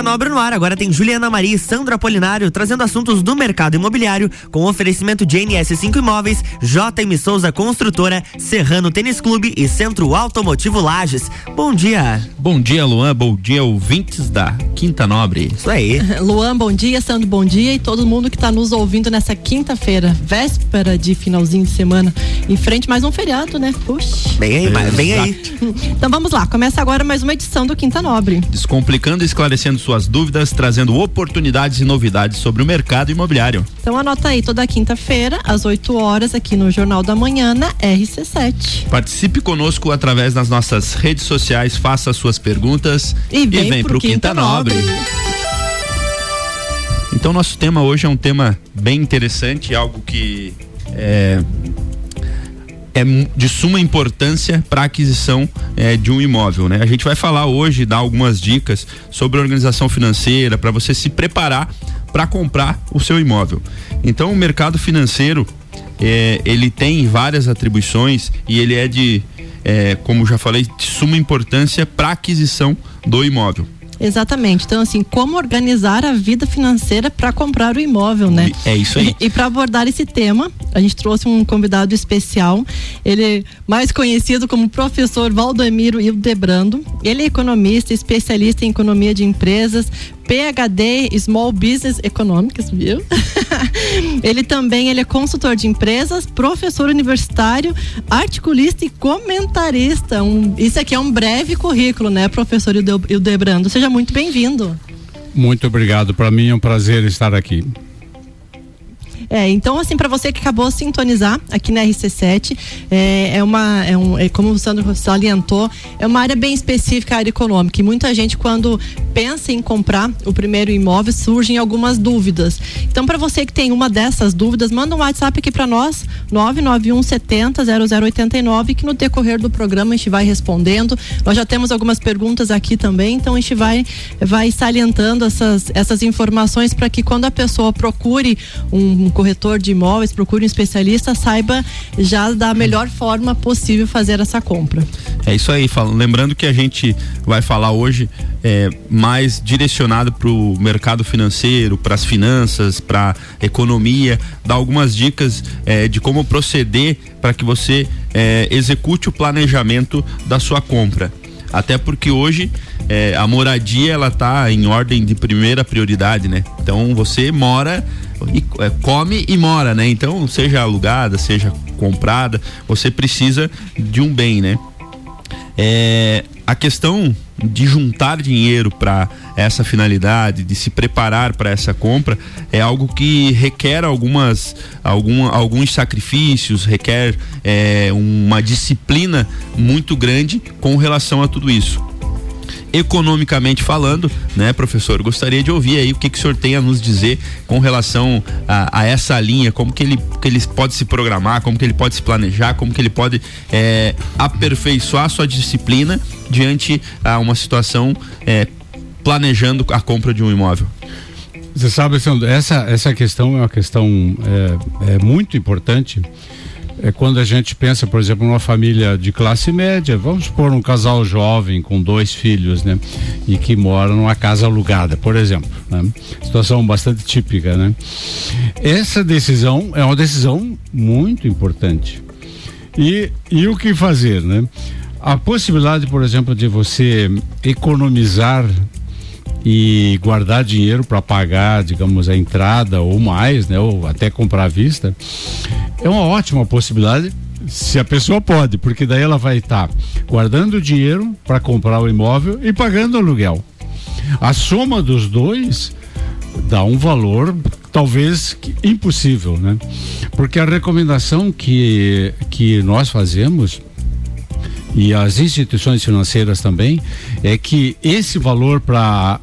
Quinta Nobre no ar. Agora tem Juliana Maria e Sandra Apolinário trazendo assuntos do mercado imobiliário com oferecimento de NS5 Imóveis, JM Souza Construtora, Serrano Tênis Clube e Centro Automotivo Lages. Bom dia. Bom dia, Luan. Bom dia, ouvintes da Quinta Nobre. Isso aí. Luan, bom dia. Sandro, bom dia. E todo mundo que está nos ouvindo nessa quinta-feira, véspera de finalzinho de semana. Em frente mais um feriado, né? Puxa. Bem aí, bem aí. Então vamos lá. Começa agora mais uma edição do Quinta Nobre. Descomplicando e esclarecendo suas dúvidas, trazendo oportunidades e novidades sobre o mercado imobiliário. Então anota aí toda quinta-feira, às 8 horas, aqui no Jornal da Manhã, na RC7. Participe conosco através das nossas redes sociais, faça suas perguntas e vem, e vem pro, pro Quinta, Quinta Nobre. Nobre. Então nosso tema hoje é um tema bem interessante, algo que é, é de suma importância para a aquisição é, de um imóvel. Né? A gente vai falar hoje, dar algumas dicas sobre organização financeira para você se preparar para comprar o seu imóvel. Então, o mercado financeiro é, ele tem várias atribuições e ele é de, é, como já falei, de suma importância para a aquisição do imóvel. Exatamente. Então, assim, como organizar a vida financeira para comprar o imóvel, né? É isso aí. E, e para abordar esse tema, a gente trouxe um convidado especial. Ele é mais conhecido como professor Valdemiro Hildebrando. Ele é economista, especialista em economia de empresas, PhD Small Business Economics, viu? ele também ele é consultor de empresas, professor universitário, articulista e comentarista. Um, isso aqui é um breve currículo, né, professor Hildebrando? Seja muito bem-vindo. Muito obrigado. Para mim é um prazer estar aqui. É, então, assim, para você que acabou de sintonizar aqui na RC7, é, é uma, é um, é, como o Sandro salientou, é uma área bem específica, área econômica. E muita gente, quando pensa em comprar o primeiro imóvel, surgem algumas dúvidas. Então, para você que tem uma dessas dúvidas, manda um WhatsApp aqui para nós, 991 70 0089, que no decorrer do programa a gente vai respondendo. Nós já temos algumas perguntas aqui também, então a gente vai, vai salientando essas, essas informações para que quando a pessoa procure um corretor de imóveis, procure um especialista, saiba já da melhor forma possível fazer essa compra. É isso aí, lembrando que a gente vai falar hoje é, mais direcionado para o mercado financeiro, para as finanças, para economia, dar algumas dicas é, de como proceder para que você é, execute o planejamento da sua compra. Até porque hoje é, a moradia ela tá em ordem de primeira prioridade, né? Então você mora e é, come e mora, né? Então, seja alugada, seja comprada, você precisa de um bem, né? É, a questão de juntar dinheiro para essa finalidade, de se preparar para essa compra, é algo que requer algumas, algum, alguns sacrifícios, requer é, uma disciplina muito grande com relação a tudo isso economicamente falando, né, professor? Gostaria de ouvir aí o que, que o senhor tem a nos dizer com relação a, a essa linha, como que ele, que ele pode se programar, como que ele pode se planejar, como que ele pode é, aperfeiçoar sua disciplina diante a uma situação é, planejando a compra de um imóvel. Você sabe, essa, essa questão é uma questão é, é muito importante é quando a gente pensa, por exemplo, numa família de classe média, vamos supor um casal jovem com dois filhos, né? E que mora numa casa alugada, por exemplo. Né? Situação bastante típica, né? Essa decisão é uma decisão muito importante. E, e o que fazer, né? A possibilidade, por exemplo, de você economizar e guardar dinheiro para pagar, digamos, a entrada ou mais, né, ou até comprar à vista, é uma ótima possibilidade se a pessoa pode, porque daí ela vai estar tá guardando dinheiro para comprar o imóvel e pagando aluguel. A soma dos dois dá um valor talvez impossível, né? Porque a recomendação que, que nós fazemos e as instituições financeiras também, é que esse valor para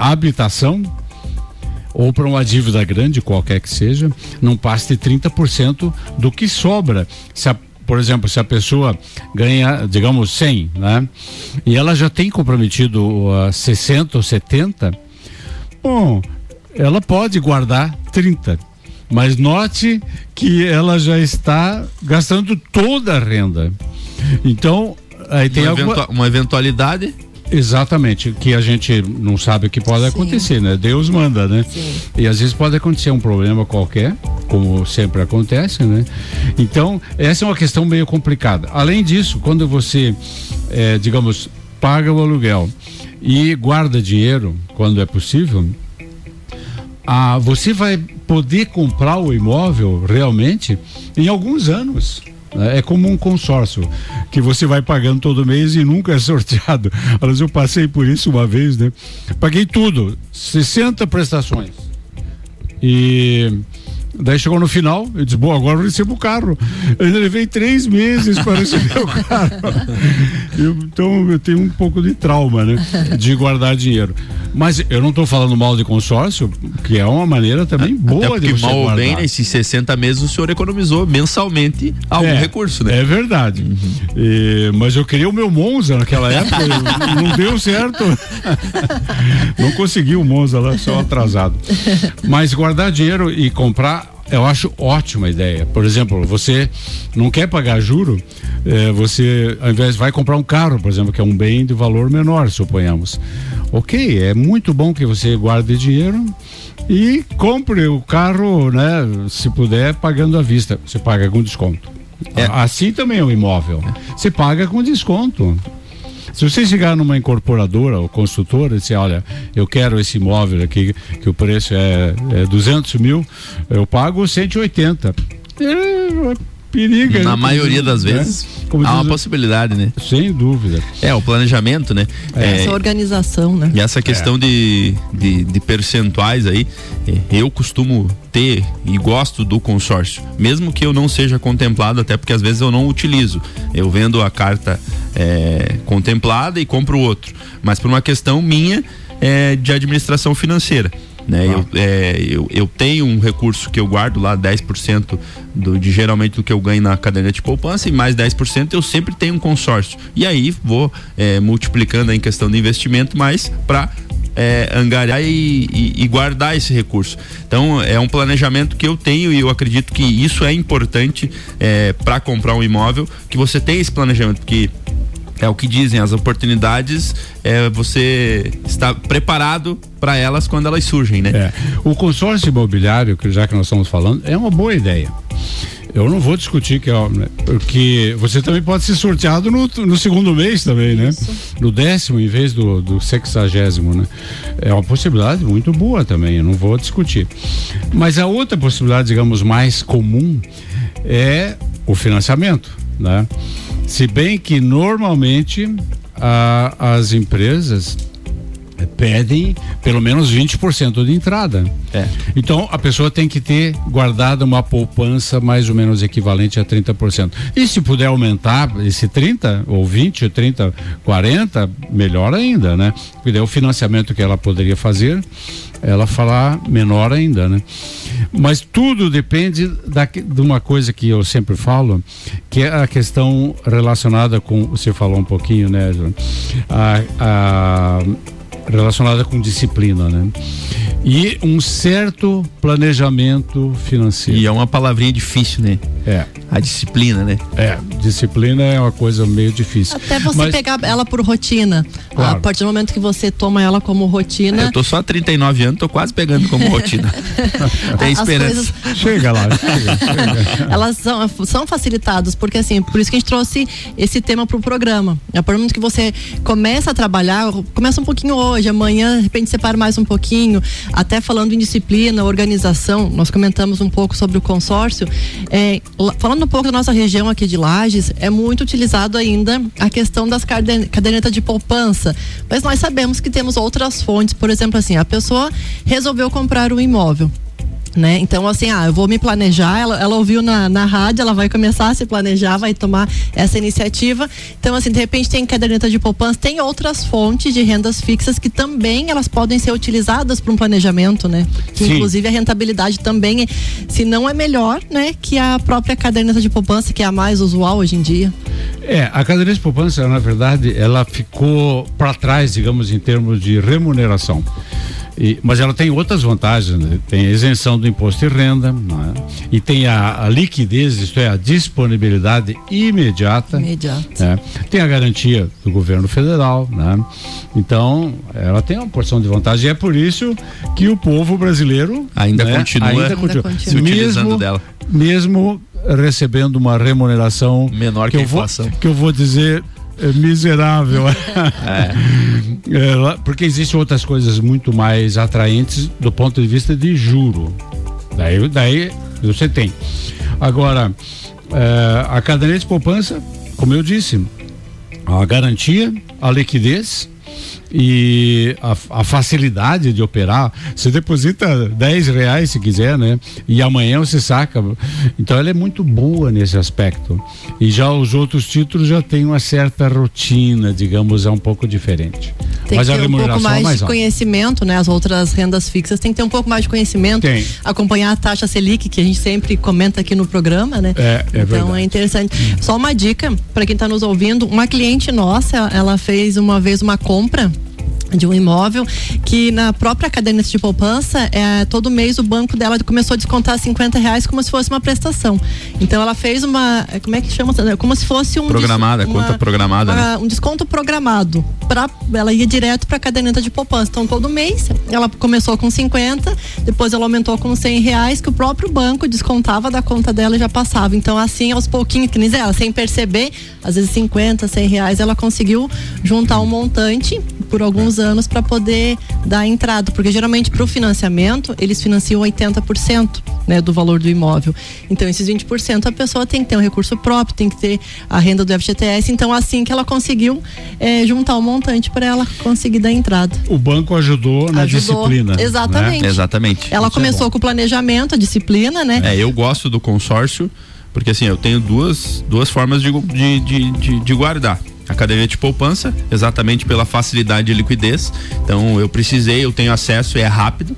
habitação ou para uma dívida grande, qualquer que seja, não passe de 30% do que sobra. Se a, por exemplo, se a pessoa ganha, digamos, 100, né? E ela já tem comprometido uh, 60 ou 70, bom, ela pode guardar 30. Mas note que ela já está gastando toda a renda. Então, aí tem uma, alguma... uma eventualidade Exatamente, que a gente não sabe o que pode Sim. acontecer, né? Deus manda, né? Sim. E às vezes pode acontecer um problema qualquer, como sempre acontece, né? Então, essa é uma questão meio complicada. Além disso, quando você, é, digamos, paga o aluguel e guarda dinheiro, quando é possível, ah, você vai poder comprar o imóvel realmente em alguns anos. É como um consórcio que você vai pagando todo mês e nunca é sorteado. Mas eu passei por isso uma vez, né? Paguei tudo, 60 prestações. E Daí chegou no final, eu disse, bom, agora eu recebo o carro. Eu ainda levei três meses para receber o carro. Eu, então eu tenho um pouco de trauma, né? De guardar dinheiro. Mas eu não estou falando mal de consórcio, que é uma maneira também boa Até de você mal guardar. bem, nesses 60 meses o senhor economizou mensalmente algum é, recurso, né? É verdade. Uhum. E, mas eu queria o meu Monza naquela época, não deu certo. não consegui o Monza lá, só atrasado. Mas guardar dinheiro e comprar eu acho ótima ideia. Por exemplo, você não quer pagar juro, é, você ao invés vai comprar um carro, por exemplo, que é um bem de valor menor, suponhamos. Ok, é muito bom que você guarde dinheiro e compre o carro, né? Se puder, pagando à vista. Você paga com desconto. É. Assim também é um imóvel. Você paga com desconto. Se você chegar numa incorporadora ou construtora e dizer, olha, eu quero esse imóvel aqui, que o preço é, é 200 mil, eu pago 180. É, periga. Na maioria das né? vezes. Como há uma possibilidade, né? Sem dúvida. É, o planejamento, né? É. Essa organização, né? E essa questão é. de, de, de, percentuais aí, é, eu costumo ter e gosto do consórcio. Mesmo que eu não seja contemplado, até porque às vezes eu não utilizo. Eu vendo a carta é, contemplada e compro outro. Mas por uma questão minha é, de administração financeira. Né? Ah. Eu, é, eu, eu tenho um recurso que eu guardo lá, 10% do, de geralmente do que eu ganho na caderneta de poupança e mais 10% eu sempre tenho um consórcio. E aí vou é, multiplicando em questão de investimento, mais para é, angariar e, e, e, guardar esse recurso. Então é um planejamento que eu tenho e eu acredito que isso é importante é, para comprar um imóvel, que você tenha esse planejamento, porque é o que dizem, as oportunidades é você está preparado para elas quando elas surgem, né? É. O consórcio imobiliário, que já que nós estamos falando, é uma boa ideia. Eu não vou discutir que é, porque você também pode ser sorteado no, no segundo mês também, né? No décimo em vez do, do sexagésimo, né? É uma possibilidade muito boa também, eu não vou discutir. Mas a outra possibilidade, digamos, mais comum é o financiamento, né? Se bem que normalmente a, as empresas pedem pelo menos 20% de entrada. É. Então a pessoa tem que ter guardado uma poupança mais ou menos equivalente a 30%. E se puder aumentar esse 30 ou 20, ou 30, 40, melhor ainda, né? Porque daí o financiamento que ela poderia fazer, ela falar menor ainda, né? Mas tudo depende da, de uma coisa que eu sempre falo, que é a questão relacionada com, você falou um pouquinho, né, a, a relacionada com disciplina, né? E um certo planejamento financeiro. E é uma palavrinha difícil, né? É. A disciplina, né? É, disciplina é uma coisa meio difícil. Até você Mas... pegar ela por rotina. Claro. A partir do momento que você toma ela como rotina. Eu tô só há 39 anos, tô quase pegando como rotina. Tem esperança. Coisas... Chega lá, chega, chega. Elas são, são facilitadas, porque assim, por isso que a gente trouxe esse tema pro programa. A partir do momento que você começa a trabalhar, começa um pouquinho hoje, amanhã, de repente separa mais um pouquinho, até falando em disciplina, organização, nós comentamos um pouco sobre o consórcio. É, falando um pouco da nossa região aqui de Lages, é muito utilizado ainda a questão das cadernetas de poupança. Mas nós sabemos que temos outras fontes, por exemplo, assim, a pessoa resolveu comprar um imóvel né? Então, assim, ah, eu vou me planejar. Ela, ela ouviu na, na rádio, ela vai começar a se planejar, vai tomar essa iniciativa. Então, assim, de repente tem caderneta de poupança, tem outras fontes de rendas fixas que também elas podem ser utilizadas para um planejamento, né? Que, inclusive a rentabilidade também, é, se não é melhor, né, que a própria caderneta de poupança, que é a mais usual hoje em dia. É, a caderneta de poupança, na verdade, ela ficou para trás, digamos, em termos de remuneração E, mas ela tem outras vantagens, né? tem a isenção do imposto de renda, né? e tem a, a, liquidez, isto é, a disponibilidade imediata. Imediata. Né? Tem a garantia do governo federal, né? Então, ela tem uma porção de vantagem. E é por isso que o povo brasileiro ainda né? continua, ainda continua, ainda continua. se utilizando mesmo, dela. Mesmo recebendo uma remuneração menor que, que a inflação. Vou, que eu vou dizer é miserável. É. É, porque existem outras coisas muito mais atraentes do ponto de vista de juro. Daí, daí você tem. Agora, é, a caderneta de poupança, como eu disse, a garantia, a liquidez e a, a, facilidade de operar. Você deposita 10 reais se quiser, né? E amanhã você saca. Então ela é muito boa nesse aspecto. E já os outros títulos já têm uma certa rotina, digamos, é um pouco diferente. Tem Mas que ter um pouco é mais, mais de conhecimento, né? As outras rendas fixas tem que ter um pouco mais de conhecimento. Tem. Acompanhar a taxa Selic, que a gente sempre comenta aqui no programa, né? É, é então verdade. é interessante. Hum. Só uma dica para quem está nos ouvindo: uma cliente nossa, ela fez uma vez uma compra de um imóvel que na própria caderneta de poupança é, todo mês o banco dela começou a descontar 50 reais como se fosse uma prestação. Então ela fez uma como é que chama? Como se fosse um programada uma, conta programada uma, né? um desconto programado para ela ia direto para a caderneta de poupança. Então todo mês ela começou com 50 depois ela aumentou com 100 reais que o próprio banco descontava da conta dela e já passava. Então assim aos pouquinhos que nem ela sem perceber às vezes 50 100 reais ela conseguiu juntar um montante por alguns anos para poder dar entrada, porque geralmente para o financiamento eles financiam 80% né, do valor do imóvel. Então esses 20% a pessoa tem que ter um recurso próprio, tem que ter a renda do FGTS. Então assim que ela conseguiu é, juntar o um montante para ela conseguir dar entrada. O banco ajudou na ajudou, disciplina. Né? Exatamente. Né? Exatamente. Ela Isso é começou é com o planejamento, a disciplina, né? É, eu gosto do consórcio porque assim eu tenho duas duas formas de, de, de, de guardar a caderneta de poupança, exatamente pela facilidade de liquidez. Então eu precisei, eu tenho acesso, é rápido.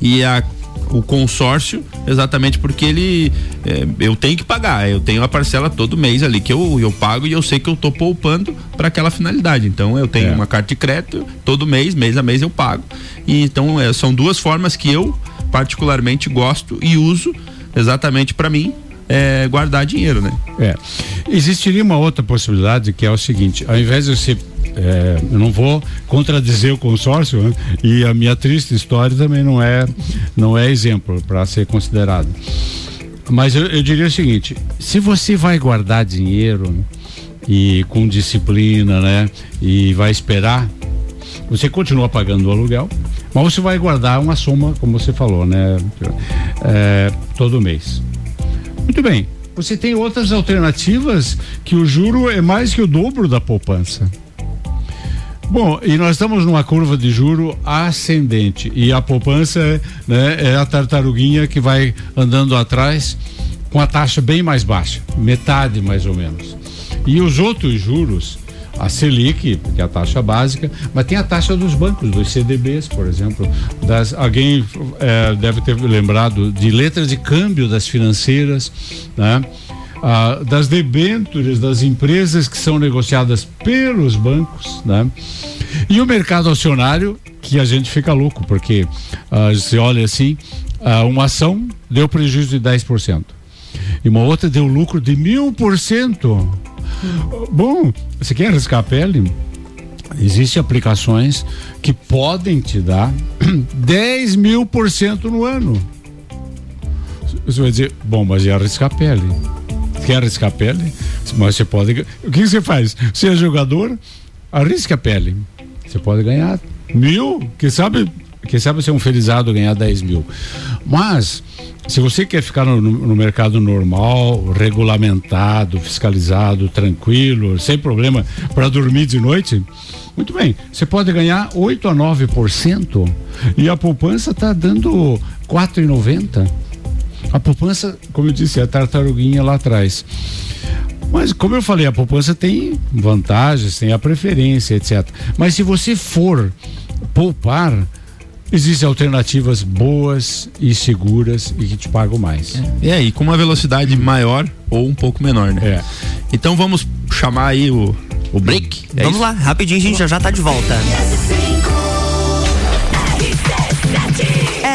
E a o consórcio, exatamente porque ele é, eu tenho que pagar, eu tenho a parcela todo mês ali que eu, eu pago e eu sei que eu tô poupando para aquela finalidade. Então eu tenho é. uma carta de crédito, todo mês, mês a mês eu pago. E então é, são duas formas que eu particularmente gosto e uso exatamente para mim é, guardar dinheiro, né? É. Existiria uma outra possibilidade que é o seguinte: ao invés de você é, eu não vou contradizer o consórcio né? e a minha triste história também não é não é exemplo para ser considerado. Mas eu, eu, diria o seguinte: se você vai guardar dinheiro e com disciplina, né, e vai esperar, você continua pagando o aluguel, mas você vai guardar uma soma, como você falou, né, é, todo mês. Muito bem. Você tem outras alternativas que o juro é mais que o dobro da poupança. Bom, e nós estamos numa curva de juro ascendente e a poupança né, é a tartaruguinha que vai andando atrás com a taxa bem mais baixa, metade mais ou menos. E os outros juros a Selic, que é a taxa básica, mas tem a taxa dos bancos, dos CDBs, por exemplo. Das, alguém é, deve ter lembrado de letras de câmbio das financeiras, né? Ah, das debêntures das empresas que são negociadas pelos bancos, né? E o mercado acionário, que a gente fica louco, porque ah, você olha assim, ah, uma ação deu prejuízo de 10%. E uma outra deu lucro de mil por cento. Bom, você quer arriscar a pele? Existem aplicações que podem te dar 10 mil por cento no ano. Você vai dizer, bom, mas e arriscar a pele? Quer arriscar a pele? Mas você pode. O que você faz? Você é jogador, arrisca a pele. Você pode ganhar mil, quem sabe, quem sabe ser um felizado ganhar 10 mil. Mas se você quer ficar no, no, mercado normal, regulamentado, fiscalizado, tranquilo, sem problema para dormir de noite, muito bem. Você pode ganhar 8 a 9% e a poupança está dando 4,90. A poupança, como eu disse, é a tartaruguinha lá atrás. Mas como eu falei, a poupança tem vantagens, tem a preferência, etc. Mas se você for poupar, Existem alternativas boas e seguras e que te pagam mais. É. E aí, com uma velocidade maior ou um pouco menor, né? É. Então vamos chamar aí o, o break. É vamos isso? lá, rapidinho, a gente já já tá de volta.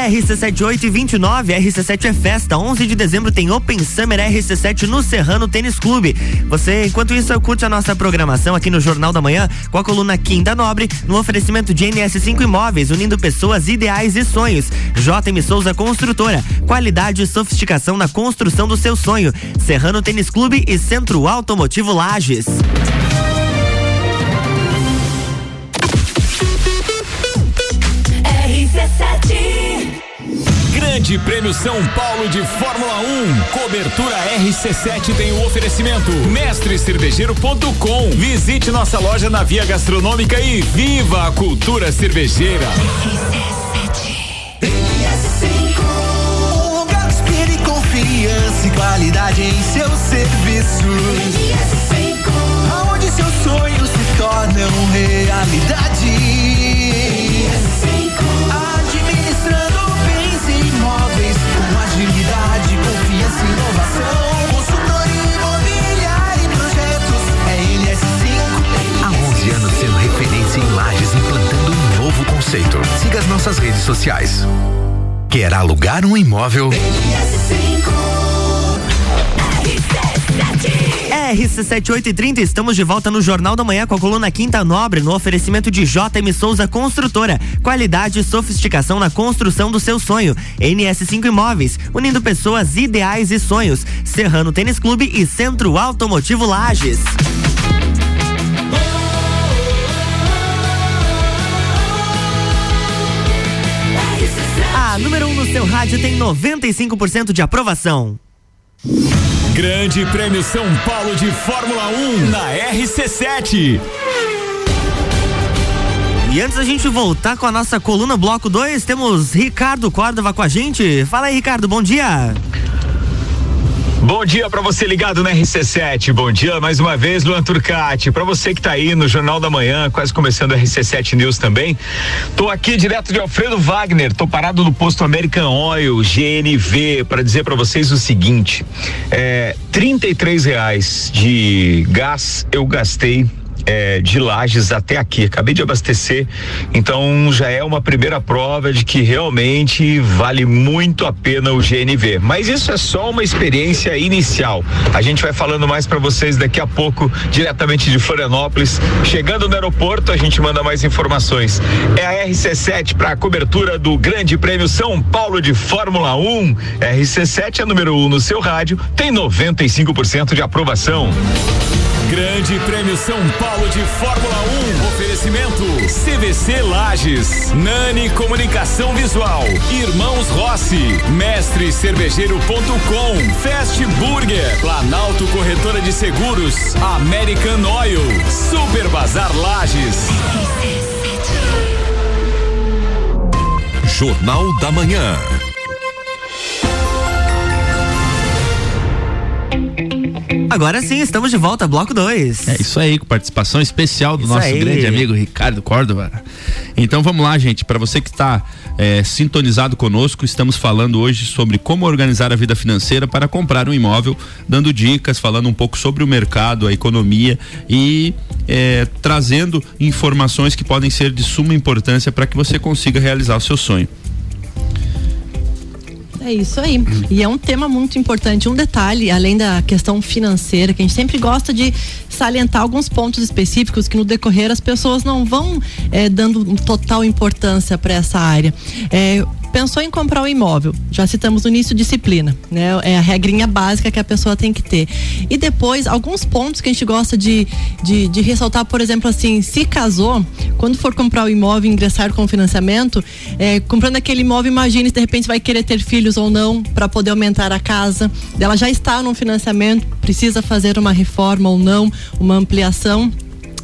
RC7829, RC7 é festa. 11 de dezembro tem Open Summer RC7 no Serrano Tênis Clube. Você, enquanto isso, curte a nossa programação aqui no Jornal da Manhã com a coluna Quinta Nobre, no oferecimento de NS5 Imóveis, unindo pessoas ideais e sonhos. JM Souza Construtora, qualidade e sofisticação na construção do seu sonho. Serrano Tênis Clube e Centro Automotivo Lages. Grande Prêmio São Paulo de Fórmula 1. Cobertura RC7 tem o oferecimento. Mestrecervejeiro.com. Visite nossa loja na Via Gastronômica e viva a cultura cervejeira. confiança e qualidade em seu serviço. Aonde seus sonhos se tornam realidade. Conceito. Siga as nossas redes sociais. Quer alugar um imóvel? RC7830, estamos de volta no Jornal da Manhã com a coluna Quinta Nobre, no oferecimento de JM Souza Construtora. Qualidade e sofisticação na construção do seu sonho. NS5 Imóveis, unindo pessoas ideais e sonhos. Serrano Tênis Clube e Centro Automotivo Lages. No seu rádio tem 95% de aprovação. Grande Prêmio São Paulo de Fórmula 1 na RC7. E antes da gente voltar com a nossa coluna Bloco 2, temos Ricardo Córdova com a gente. Fala aí, Ricardo, bom dia. Bom dia para você ligado na RC7. Bom dia mais uma vez, Luan Turcati. Para você que tá aí no Jornal da Manhã, quase começando a RC7 News também. Tô aqui direto de Alfredo Wagner. Tô parado no posto American Oil GNV para dizer para vocês o seguinte: é, 33 reais de gás eu gastei é, de Lages até aqui. Acabei de abastecer, então já é uma primeira prova de que realmente vale muito a pena o GNV. Mas isso é só uma experiência inicial. A gente vai falando mais para vocês daqui a pouco, diretamente de Florianópolis. Chegando no aeroporto, a gente manda mais informações. É a RC7 para a cobertura do Grande Prêmio São Paulo de Fórmula 1. RC7 é número 1 um no seu rádio, tem 95% de aprovação. Grande Prêmio São Paulo de Fórmula 1. Oferecimento. CVC Lages, Nani Comunicação Visual, Irmãos Rossi, Mestre Cervejeiro.com, Fast Burger, Planalto Corretora de Seguros, American Oil, Super Bazar Lages. Jornal da Manhã. Agora sim, estamos de volta, bloco 2. É isso aí, com participação especial do isso nosso aí. grande amigo Ricardo Córdova. Então vamos lá, gente. Para você que está é, sintonizado conosco, estamos falando hoje sobre como organizar a vida financeira para comprar um imóvel, dando dicas, falando um pouco sobre o mercado, a economia e é, trazendo informações que podem ser de suma importância para que você consiga realizar o seu sonho. É isso aí. E é um tema muito importante. Um detalhe, além da questão financeira, que a gente sempre gosta de salientar alguns pontos específicos que no decorrer as pessoas não vão é, dando total importância para essa área. É, pensou em comprar um imóvel, já citamos no início disciplina, né? É a regrinha básica que a pessoa tem que ter. E depois, alguns pontos que a gente gosta de, de, de ressaltar, por exemplo, assim, se casou, quando for comprar o imóvel, ingressar com financiamento, é, comprando aquele imóvel, imagine se de repente vai querer ter filhos ou não para poder aumentar a casa. Ela já está no financiamento, precisa fazer uma reforma ou não, uma ampliação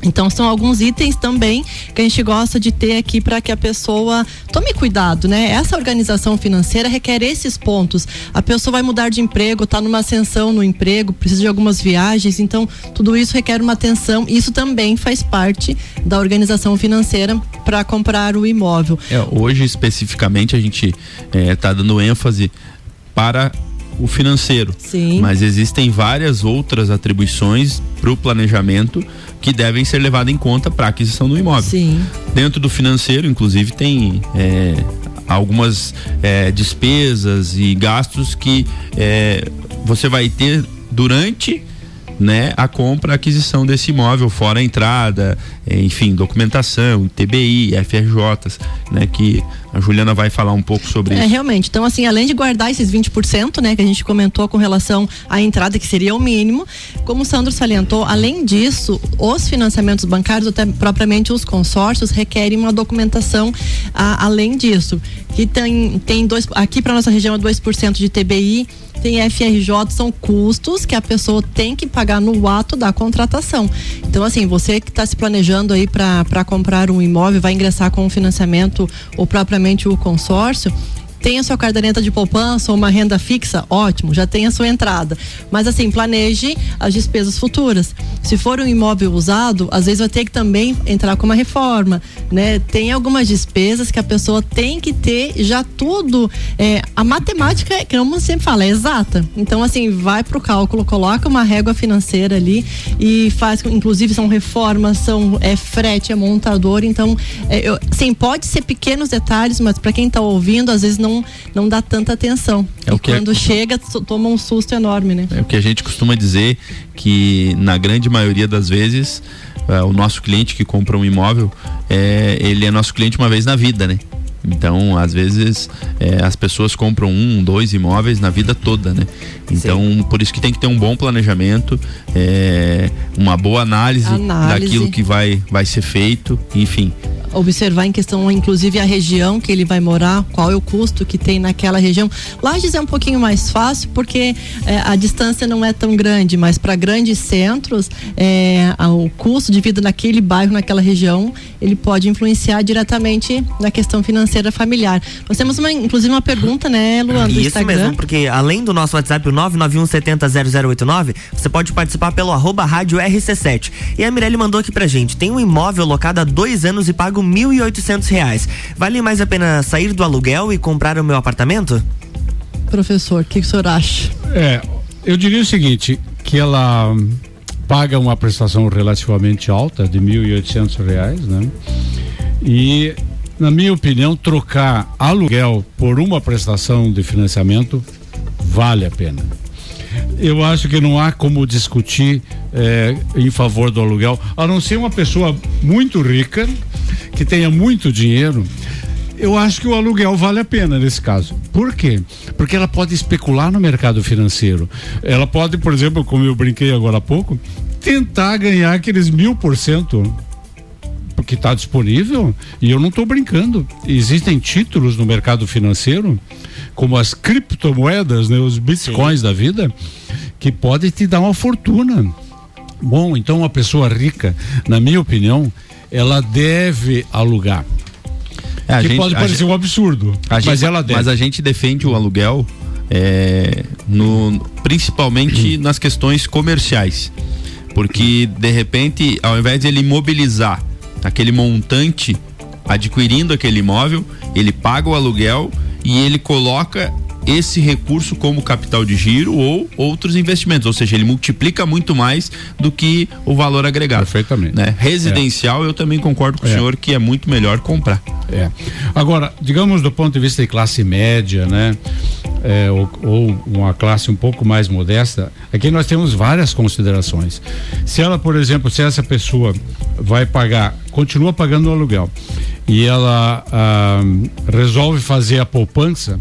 então são alguns itens também que a gente gosta de ter aqui para que a pessoa tome cuidado, né? Essa organização financeira requer esses pontos. A pessoa vai mudar de emprego, está numa ascensão no emprego, precisa de algumas viagens, então tudo isso requer uma atenção. Isso também faz parte da organização financeira para comprar o imóvel. É, hoje especificamente a gente está é, dando ênfase para o financeiro. Sim. Mas existem várias outras atribuições para o planejamento que devem ser levadas em conta para a aquisição do imóvel. Sim. Dentro do financeiro, inclusive, tem é, algumas é, despesas e gastos que é, você vai ter durante né, a compra, a aquisição desse imóvel, fora a entrada, enfim, documentação, TBI, FRJs, né, que a Juliana vai falar um pouco sobre é, isso. Realmente. Então, assim, além de guardar esses 20%, né, que a gente comentou com relação à entrada, que seria o mínimo, como o Sandro salientou, além disso, os financiamentos bancários, até propriamente os consórcios, requerem uma documentação a, além disso. Que tem, tem dois, aqui para nossa região é 2% de TBI tem FRJ, são custos que a pessoa tem que pagar no ato da contratação. Então, assim, você que está se planejando aí para comprar um imóvel, vai ingressar com o financiamento ou propriamente o consórcio, tem a sua caderneta de poupança ou uma renda fixa, ótimo, já tem a sua entrada. Mas assim, planeje as despesas futuras. Se for um imóvel usado, às vezes vai ter que também entrar com uma reforma, né? Tem algumas despesas que a pessoa tem que ter já tudo. É, a matemática, como sempre fala, é exata. Então, assim, vai para o cálculo, coloca uma régua financeira ali e faz, inclusive são reformas, são é, frete, é montador. Então, é, eu, sim, pode ser pequenos detalhes, mas para quem está ouvindo, às vezes não não, dá tanta atenção. É e quando é... chega, toma um susto enorme, né? É o que a gente costuma dizer que na grande maioria das vezes é, o nosso cliente que compra um imóvel, é, ele é nosso cliente uma vez na vida, né? Então, às vezes, é, as pessoas compram um, dois imóveis na vida toda, né? Então, Sim. por isso que tem que ter um bom planejamento, é, uma boa análise, análise, daquilo que vai, vai ser feito, enfim observar em questão, inclusive, a região que ele vai morar, qual é o custo que tem naquela região. Lages é um pouquinho mais fácil porque é, a distância não é tão grande, mas para grandes centros, é, o custo de vida naquele bairro, naquela região, ele pode influenciar diretamente na questão financeira familiar. Nós temos, uma, inclusive, uma pergunta, né, Luan, do Isso Instagram. mesmo, porque além do nosso WhatsApp, o 991 70 0089, você pode participar pelo arroba rádio RC7. E a Mirelle mandou aqui pra gente, tem um imóvel locado há dois anos e pago mil e oitocentos reais. Vale mais a pena sair do aluguel e comprar o meu apartamento? Professor, o que, que o senhor acha? É, eu diria o seguinte, que ela paga uma prestação relativamente alta de mil e oitocentos reais, né? E na minha opinião, trocar aluguel por uma prestação de financiamento vale a pena. Eu acho que não há como discutir é, em favor do aluguel, a não ser uma pessoa muito rica, que tenha muito dinheiro. Eu acho que o aluguel vale a pena nesse caso. Por quê? Porque ela pode especular no mercado financeiro. Ela pode, por exemplo, como eu brinquei agora há pouco, tentar ganhar aqueles mil por cento que está disponível e eu não estou brincando. Existem títulos no mercado financeiro, como as criptomoedas, né, os bitcoins Sim. da vida, que podem te dar uma fortuna. Bom, então uma pessoa rica, na minha opinião, ela deve alugar. É, que gente, pode parecer um absurdo, mas gente, ela deve. Mas a gente defende o aluguel é, no, principalmente nas questões comerciais. Porque, de repente, ao invés de ele imobilizar aquele montante adquirindo aquele imóvel, ele paga o aluguel e ele coloca esse recurso como capital de giro ou outros investimentos, ou seja, ele multiplica muito mais do que o valor agregado. Perfeitamente. Né? Residencial, é. eu também concordo com é. o senhor que é muito melhor comprar. É. Agora, digamos do ponto de vista de classe média, né? É, ou, ou, uma classe um pouco mais modesta, aqui nós temos várias considerações. Se ela, por exemplo, se essa pessoa vai pagar, continua pagando o aluguel e ela ah, resolve fazer a poupança,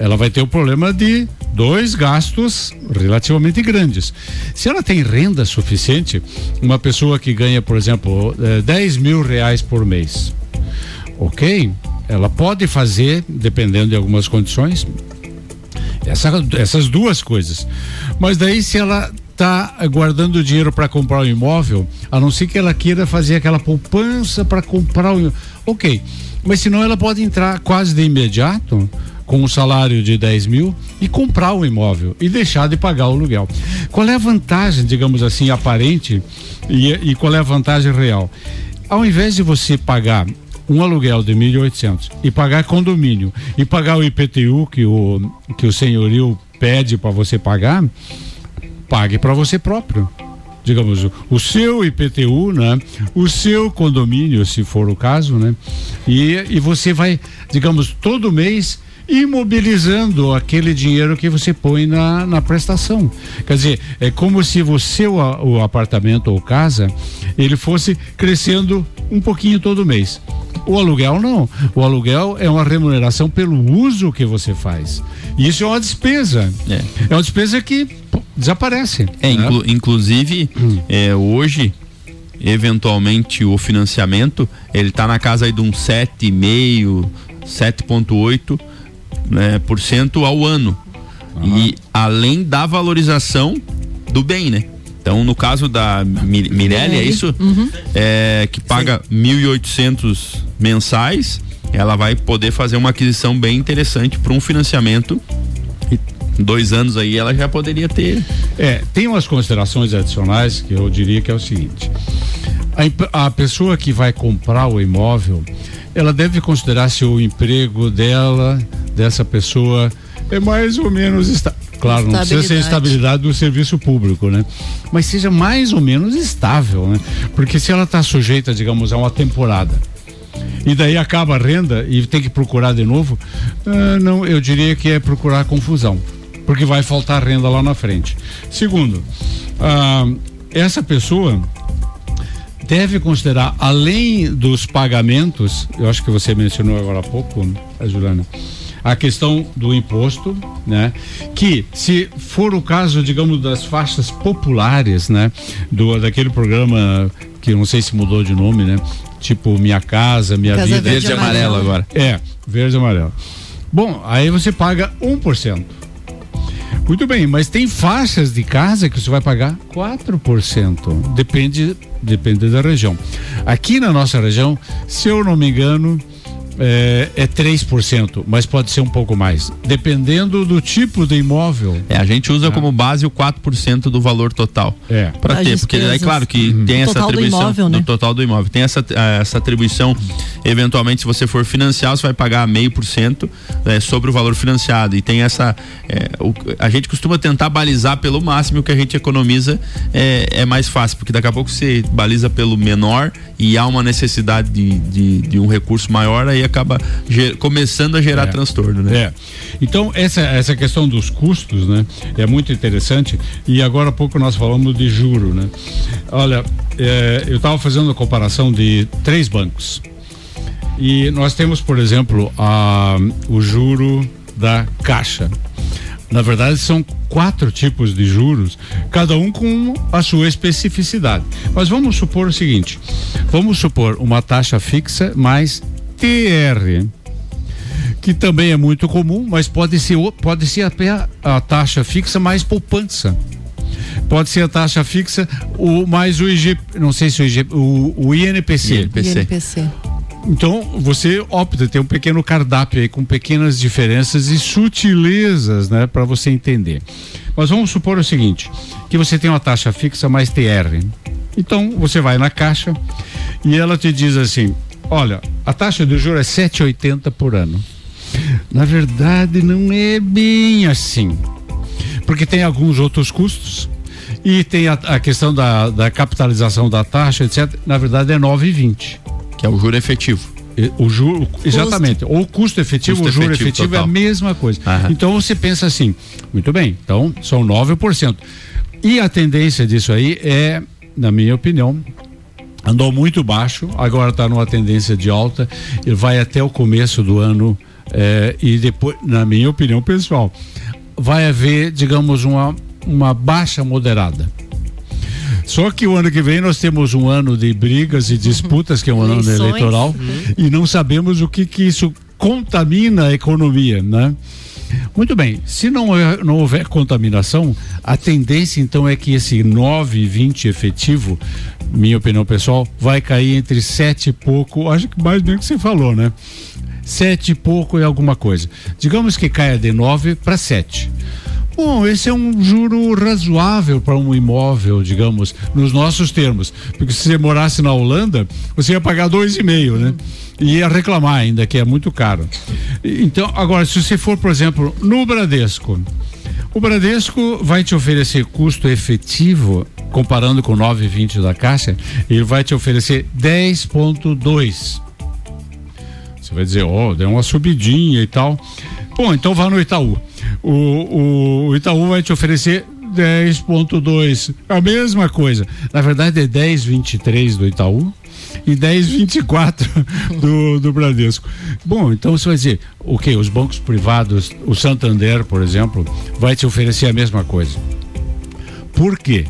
ela vai ter o problema de dois gastos relativamente grandes. Se ela tem renda suficiente, uma pessoa que ganha, por exemplo, 10 eh, mil reais por mês, ok? Ela pode fazer, dependendo de algumas condições, essa, essas duas coisas. Mas daí, se ela está guardando dinheiro para comprar um imóvel, a não ser que ela queira fazer aquela poupança para comprar um. Ok. Mas senão ela pode entrar quase de imediato com um salário de 10 mil e comprar o um imóvel e deixar de pagar o aluguel. Qual é a vantagem, digamos assim, aparente e, e qual é a vantagem real? Ao invés de você pagar um aluguel de 1.800 e pagar condomínio e pagar o IPTU que o, que o senhorio pede para você pagar, pague para você próprio. digamos, o seu IPTU, né? O seu condomínio, se for o caso, né? E, e você vai, digamos, todo mês imobilizando aquele dinheiro que você põe na, na prestação. Quer dizer, é como se você, o, o apartamento ou casa, ele fosse crescendo um pouquinho todo mês. O aluguel não. O aluguel é uma remuneração pelo uso que você faz. E isso é uma despesa. É, é uma despesa que pô, desaparece. É, né? inclu, inclusive, hum. é, hoje eventualmente o financiamento ele está na casa aí de um 7,5, 7,8 né, por cento ao ano. Uhum. E além da valorização do bem, né? Então, no caso da Mirelle, é isso? Uhum. É, que paga Sim. 1.800 mensais, ela vai poder fazer uma aquisição bem interessante para um financiamento. E dois anos aí ela já poderia ter. É, tem umas considerações adicionais que eu diria que é o seguinte: a, a pessoa que vai comprar o imóvel, ela deve considerar se o emprego dela, dessa pessoa, é mais ou menos está Claro, não precisa ser estabilidade do serviço público, né? Mas seja mais ou menos estável, né? Porque se ela está sujeita, digamos, a uma temporada e daí acaba a renda e tem que procurar de novo, uh, não, eu diria que é procurar confusão, porque vai faltar renda lá na frente. Segundo, uh, essa pessoa deve considerar, além dos pagamentos, eu acho que você mencionou agora há pouco, né, Juliana, a questão do imposto, né? Que se for o caso, digamos, das faixas populares, né? Do, daquele programa que não sei se mudou de nome, né? Tipo Minha Casa, Minha casa Vida. Verde e amarelo agora. É, verde e amarelo. Bom, aí você paga 1%. Muito bem, mas tem faixas de casa que você vai pagar 4%. Depende, depende da região. Aqui na nossa região, se eu não me engano, é, é 3%, mas pode ser um pouco mais, dependendo do tipo de imóvel. É, a gente usa é. como base o 4% do valor total. É. Para ter, porque é claro que uhum. tem essa atribuição do, imóvel, né? do total do imóvel. Tem essa, essa atribuição, eventualmente, se você for financiar, você vai pagar meio por cento é, sobre o valor financiado. E tem essa. É, o, a gente costuma tentar balizar pelo máximo o que a gente economiza é, é mais fácil, porque daqui a pouco você baliza pelo menor e há uma necessidade de, de, de um recurso maior, aí acaba começando a gerar é. transtorno, né? É. Então, essa, essa questão dos custos, né? É muito interessante. E agora há pouco nós falamos de juro, né? Olha, é, eu estava fazendo a comparação de três bancos. E nós temos, por exemplo, a, o juro da Caixa. Na verdade, são quatro tipos de juros, cada um com a sua especificidade. Mas vamos supor o seguinte: vamos supor uma taxa fixa mais TR, que também é muito comum, mas pode ser, pode ser até a, a taxa fixa mais poupança. Pode ser a taxa fixa, o mais o IG, não sei se o IG, o, o INPC. INPC. INPC. Então, você opta, tem um pequeno cardápio aí com pequenas diferenças e sutilezas, né, para você entender. Mas vamos supor o seguinte, que você tem uma taxa fixa mais TR. Então, você vai na caixa e ela te diz assim: Olha, a taxa de juros é 7,80 por ano. Na verdade, não é bem assim. Porque tem alguns outros custos e tem a, a questão da, da, capitalização da taxa, etc. Na verdade, é 9,20. Que é o juro efetivo. O juro, exatamente. Ou o custo efetivo, custo o juro efetivo, efetivo é a mesma coisa. Aham. Então você pensa assim, muito bem, então são 9%. E a tendência disso aí é, na minha opinião, andou muito baixo, agora está numa tendência de alta, ele vai até o começo do ano é, e depois, na minha opinião pessoal, vai haver, digamos, uma, uma baixa moderada. Só que o ano que vem nós temos um ano de brigas e disputas, que é um ano eleitoral, uhum. e não sabemos o que, que isso contamina a economia, né? Muito bem, se não, não houver contaminação, a tendência então é que esse 9,20 efetivo minha opinião pessoal, vai cair entre sete e pouco, acho que mais bem que você falou, né? Sete e pouco é alguma coisa. Digamos que caia de nove para sete. Bom, esse é um juro razoável para um imóvel, digamos, nos nossos termos. Porque se você morasse na Holanda, você ia pagar dois e meio, né? E ia reclamar ainda, que é muito caro. Então, agora, se você for, por exemplo, no Bradesco, o Bradesco vai te oferecer custo efetivo, comparando com 9,20 da Caixa, ele vai te oferecer 10,2. Você vai dizer, ó, oh, deu uma subidinha e tal. Bom, então vá no Itaú. O, o, o Itaú vai te oferecer 10.2, a mesma coisa. Na verdade é 10.23 do Itaú e 10,24 do, do Bradesco. Bom, então você vai dizer, o que? Os bancos privados, o Santander, por exemplo, vai te oferecer a mesma coisa. Por quê?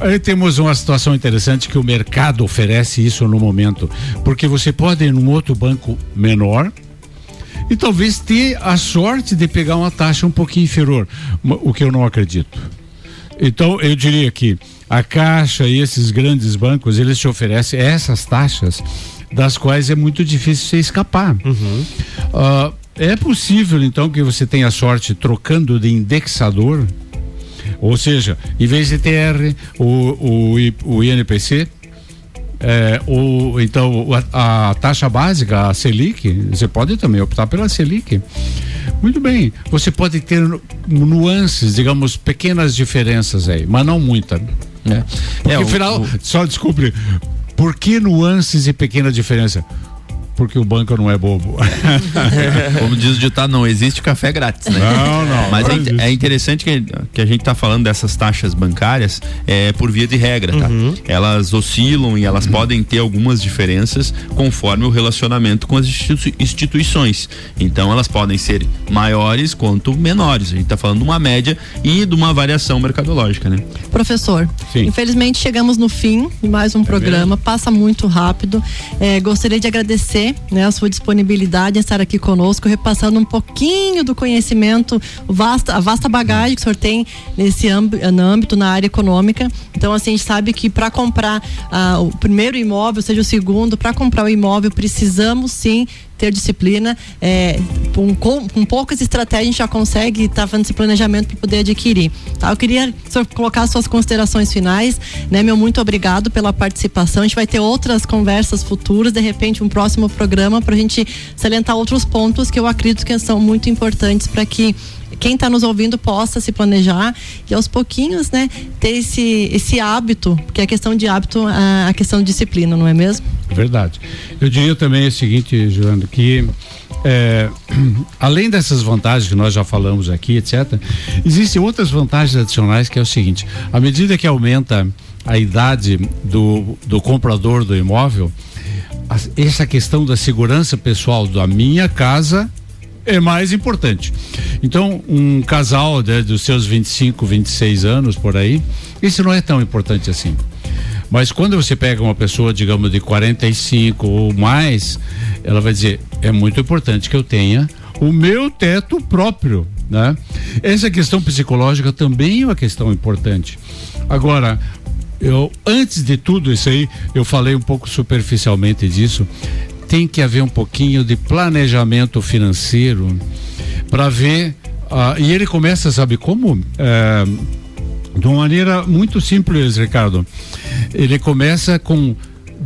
Aí temos uma situação interessante que o mercado oferece isso no momento, porque você pode ir num outro banco menor, e talvez ter a sorte de pegar uma taxa um pouquinho inferior, o que eu não acredito. Então, eu diria que a Caixa e esses grandes bancos, eles te oferecem essas taxas das quais é muito difícil você escapar. Uhum. Uh, é possível, então, que você tenha sorte trocando de indexador, ou seja, em vez de TR, o, o, o INPC, é, o, então a, a, taxa básica, a Selic, você pode também optar pela Selic. Muito bem, você pode ter nuances, digamos, pequenas diferenças aí, mas não muita. Né? Porque é, afinal, o... só desculpe, por que nuances e pequena diferença? Porque o banco não é bobo. Como diz o ditado, não existe café grátis, né? Não, não. Mas não é, é, interessante que, que a gente está falando dessas taxas bancárias é, por via de regra, tá? Uhum. Elas oscilam e elas uhum. podem ter algumas diferenças conforme o relacionamento com as instituições. Então elas podem ser maiores quanto menores. A gente está falando de uma média e de uma variação mercadológica, né? Professor, Sim. infelizmente chegamos no fim de mais um é programa, passa muito rápido. É, gostaria de agradecer né, a sua disponibilidade em estar aqui conosco, repassando um pouquinho do conhecimento, vasta, a vasta bagagem que o senhor tem nesse âmbito, na área econômica. Então, assim, a gente sabe que para comprar ah, o primeiro imóvel, seja o segundo, para comprar o imóvel, precisamos sim ter disciplina. É, com, com, poucas estratégias a gente já consegue estar tá fazendo esse planejamento para poder adquirir. Tá? Eu queria colocar suas considerações finais, né? Meu muito obrigado pela participação. A gente vai ter outras conversas futuras, de repente um próximo programa para a gente salientar outros pontos que eu acredito que são muito importantes para que quem está nos ouvindo possa se planejar e aos pouquinhos, né, ter esse, esse hábito, porque a questão de hábito, a, a questão de disciplina, não é mesmo? Verdade. Eu diria também o seguinte, Joana, que é, além dessas vantagens que nós já falamos aqui, etc., existem outras vantagens adicionais que é o seguinte: à medida que aumenta a idade do, do comprador do imóvel, essa questão da segurança pessoal da minha casa é mais importante. Então, um casal né, dos seus 25, 26 anos por aí, isso não é tão importante assim. Mas quando você pega uma pessoa, digamos, de 45 ou mais, ela vai dizer: é muito importante que eu tenha o meu teto próprio, né? Essa questão psicológica também é uma questão importante. Agora, eu antes de tudo isso aí, eu falei um pouco superficialmente disso tem que haver um pouquinho de planejamento financeiro para ver. Uh, e ele começa, sabe como? É, de uma maneira muito simples, Ricardo. Ele começa com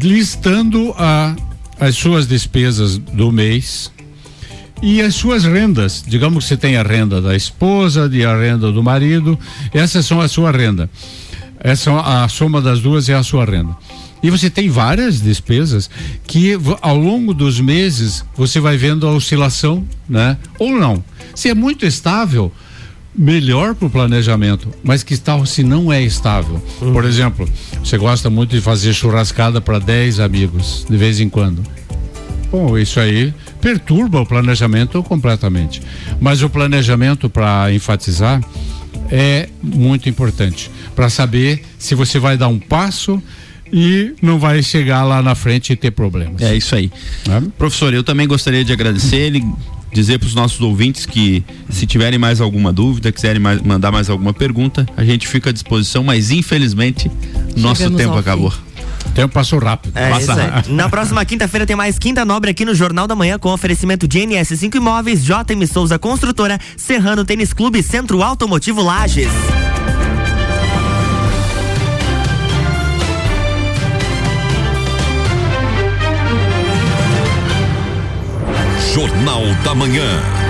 listando a, as suas despesas do mês e as suas rendas. Digamos que você tem a renda da esposa, e a renda do marido, essas são a sua renda. Essa a soma das duas é a sua renda. E você tem várias despesas que ao longo dos meses você vai vendo a oscilação, né? Ou não. Se é muito estável, melhor para o planejamento, mas que tal se não é estável? Uhum. Por exemplo, você gosta muito de fazer churrascada para 10 amigos de vez em quando. Bom, isso aí perturba o planejamento completamente. Mas o planejamento, para enfatizar, é muito importante para saber se você vai dar um passo e não vai chegar lá na frente e ter problemas. É isso aí. É? Professor, eu também gostaria de agradecer ele dizer para os nossos ouvintes que se tiverem mais alguma dúvida, quiserem mais, mandar mais alguma pergunta, a gente fica à disposição, mas infelizmente nosso Chegamos tempo acabou. O tempo passou rápido. É Passa rápido. Na próxima quinta-feira tem mais Quinta Nobre aqui no Jornal da Manhã com oferecimento de NS5 Imóveis, JM Souza Construtora, Serrano Tênis Clube, Centro Automotivo Lages. Jornal da Manhã.